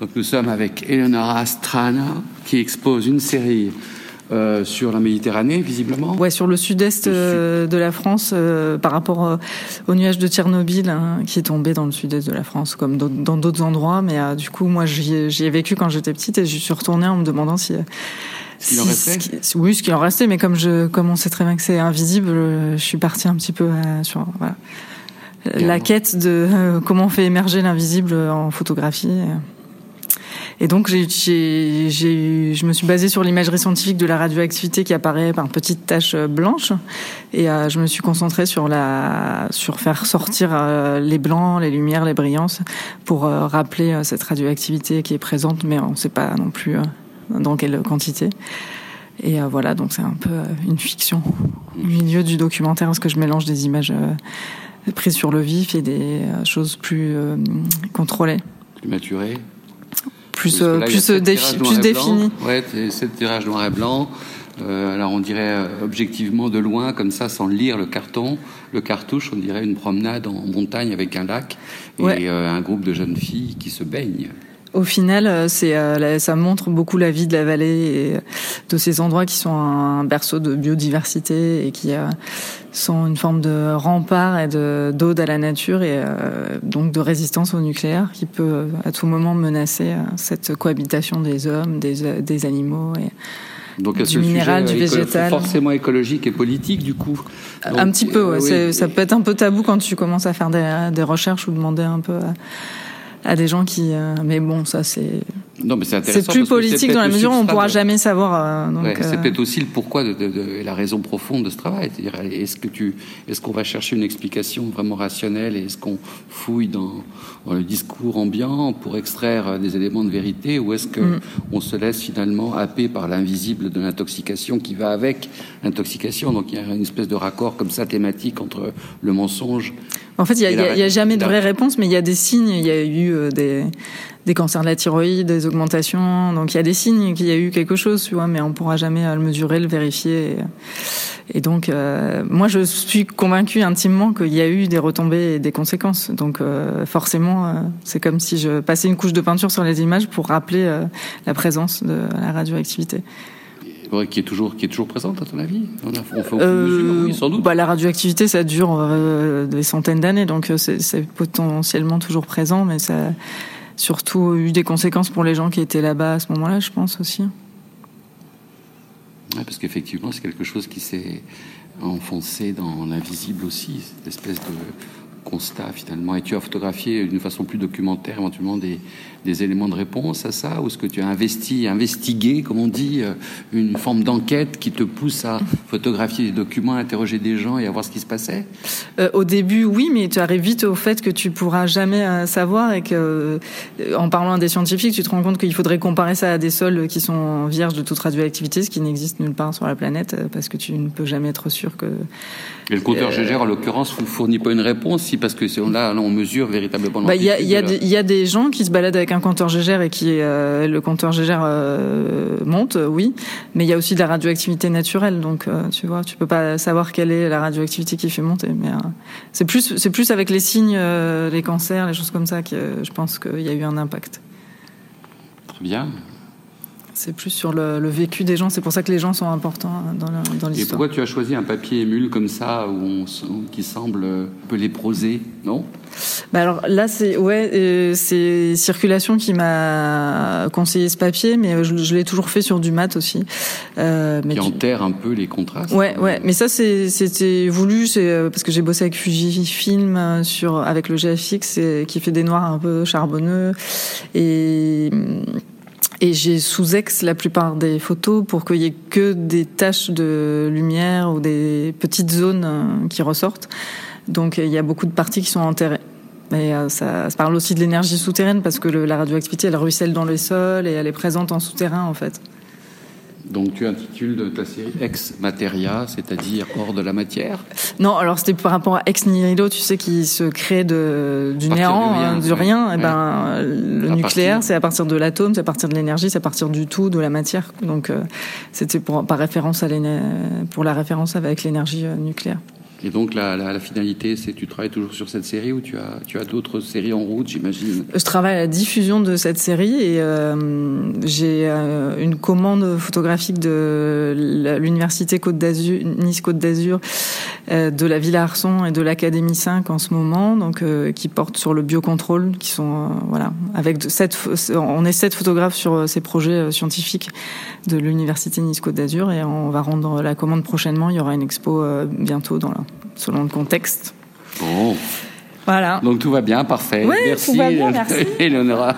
Donc nous sommes avec Eleonora Strana qui expose une série euh, sur la Méditerranée, visiblement. Ouais, sur le sud-est euh, de la France, euh, par rapport au nuage de Tchernobyl hein, qui est tombé dans le sud-est de la France, comme dans d'autres endroits. Mais du coup, moi, j'y ai, vécu quand j'étais petite et je suis retournée en me demandant si. Si, en restait ce oui, ce qui en restait, mais comme je, comme on sait très bien que c'est invisible, je suis partie un petit peu sur voilà, la quête de comment on fait émerger l'invisible en photographie. Et donc, j'ai, j'ai, je me suis basée sur l'imagerie scientifique de la radioactivité qui apparaît par petites taches euh, blanches. Et euh, je me suis concentrée sur la, sur faire sortir euh, les blancs, les lumières, les brillances, pour rappeler cette radioactivité qui est présente, mais on ne sait pas non plus dans quelle quantité. Et voilà, donc c'est un peu une fiction au milieu du documentaire, parce que je mélange des images prises sur le vif et des choses plus contrôlées. Plus maturées plus, euh, plus, euh, plus défini. Ouais, c'est tirage noir et blanc. Euh, alors on dirait euh, objectivement de loin, comme ça, sans lire le carton, le cartouche, on dirait une promenade en montagne avec un lac et un groupe de jeunes filles qui se baignent. Au final, c'est ça montre beaucoup la vie de la vallée et de ces endroits qui sont un berceau de biodiversité et qui sont une forme de rempart et de d'ode à la nature et euh, donc de résistance au nucléaire qui peut à tout moment menacer euh, cette cohabitation des hommes, des, des animaux et donc, du minéral, du végétal. Forcément écologique et politique, du coup. un petit peu, ouais. Euh, ça peut être un peu tabou quand tu commences à faire des, des recherches ou demander un peu à des gens qui. Euh, mais bon, ça c'est. Non, mais c'est intéressant. C'est plus politique dans la mesure où on pourra jamais savoir. Euh, ouais, c'est euh, peut-être aussi le pourquoi de, de, de, la raison profonde de ce travail. C'est-à-dire, est-ce que tu, est-ce qu'on va chercher une explication vraiment rationnelle et est-ce qu'on fouille dans, dans, le discours ambiant pour extraire des éléments de vérité ou est-ce que mm. on se laisse finalement happer par l'invisible de l'intoxication qui va avec l'intoxication? Donc il y a une espèce de raccord comme ça thématique entre le mensonge en fait, il n'y a, a, jamais de vraie réponse, mais il y a des signes. Il y a eu euh, des, des cancers de la thyroïde, des augmentations. Donc il y a des signes qu'il y a eu quelque chose, tu vois, mais on pourra jamais euh, le mesurer, le vérifier. Et, donc, euh, moi, je suis convaincue intimement qu'il y a eu des retombées et des conséquences. Donc forcément, c'est comme si je passais une couche de peinture sur les images pour rappeler la présence de la radioactivité qui est toujours qui est toujours présente à ton avis? On, fait euh, oui, sans doute. Bah, la radioactivité, ça dure euh, des centaines d'années, donc euh, c'est potentiellement toujours présent, mais ça surtout eu des conséquences pour les gens qui étaient là-bas à ce moment-là, je pense aussi. Ouais, parce qu'effectivement, c'est quelque chose qui s'est enfoncé dans l'invisible aussi, cette espèce de constat finalement. Et tu as photographié d'une façon plus documentaire éventuellement des, des éléments de réponse à ça? Ou est-ce que tu as investi, investigué, comme on dit, euh, une forme d'enquête qui te pousse à photographier des documents, interroger des gens et à voir ce qui se passait? Euh, Au début, oui, mais tu arrives vite au fait que tu pourras jamais euh, savoir et que, en parlant à des scientifiques, tu te rends compte qu'il faudrait comparer ça à des sols qui sont vierges de toute radioactivité, ce qui n'existe nulle part sur la planète, parce que tu ne peux jamais être sûr que. Et le compteur GGR, en l'occurrence, ne fournit pas une réponse, parce que là, là, on mesure véritablement. Bah, il y, a, y, y a des gens qui se baladent avec un compteur Gégère et qui euh, le compteur Gégère euh, monte, oui, mais il y a aussi de la radioactivité naturelle, donc euh, tu vois, tu peux pas savoir quelle est la radioactivité qui fait monter, mais c'est plus c'est plus avec les signes, les cancers, les choses comme ça que je pense qu'il y a eu un impact. Très bien. C'est plus sur le, vécu des gens. C'est pour ça que les gens sont importants dans, l'histoire. Et pourquoi tu as choisi un papier émule comme ça, où qui semble un peu léprosé, non? Bah alors là, c'est ouais, euh, c'est circulation qui m'a conseillé ce papier, mais je, l'ai toujours fait sur du mat aussi. Euh, mais qui enterre un peu les contrastes. Ouais, ouais. Mais ça, c'était voulu, c'est euh, parce que j'ai bossé avec Fujifilm euh, sur avec le GFX, qui fait des noirs un peu charbonneux et et j'ai sous-ex la plupart des photos pour qu'il y ait que des taches de lumière ou des petites zones euh, qui ressortent. Donc il y a beaucoup de parties qui sont enterrées. Mais euh, ça, parle aussi de l'énergie souterraine parce que le, la radioactivité, elle ruisselle dans les sols et elle est présente en souterrain en fait. Donc tu intitules de ta série Ex Materia, c'est-à-dire hors de la matière? Non, alors c'était par rapport à Ex Nihilo, tu sais, qui se crée de, du néant, du rien. Et eh ben, le nucléaire, c'est à partir de l'atome, c'est à partir de l'énergie, c'est à partir du tout, de la matière. Donc euh, c'était pour, par référence à pour la référence avec l'énergie euh, nucléaire. Et donc la, la, la finalité, c'est tu travailles toujours sur cette série ou tu as, tu as d'autres séries en route, j'imagine? Je travaille à la diffusion de cette série et euh, j'ai euh, une commande photographique de l'université Côte d'Azur, Nice Côte d'Azur, euh, de la Villa Arson et de l'Académie 5 en ce moment, donc euh, qui portent sur le biocontrôle, qui sont voilà avec sept, on est sept photographes sur ces projets scientifiques de l'université Nice Côte d'Azur et on va rendre la commande prochainement. Il y aura une expo bientôt dans la selon le contexte. Bon. Voilà. Donc tout va bien, parfait. Oui, merci, tout va bien, merci. Eleonora.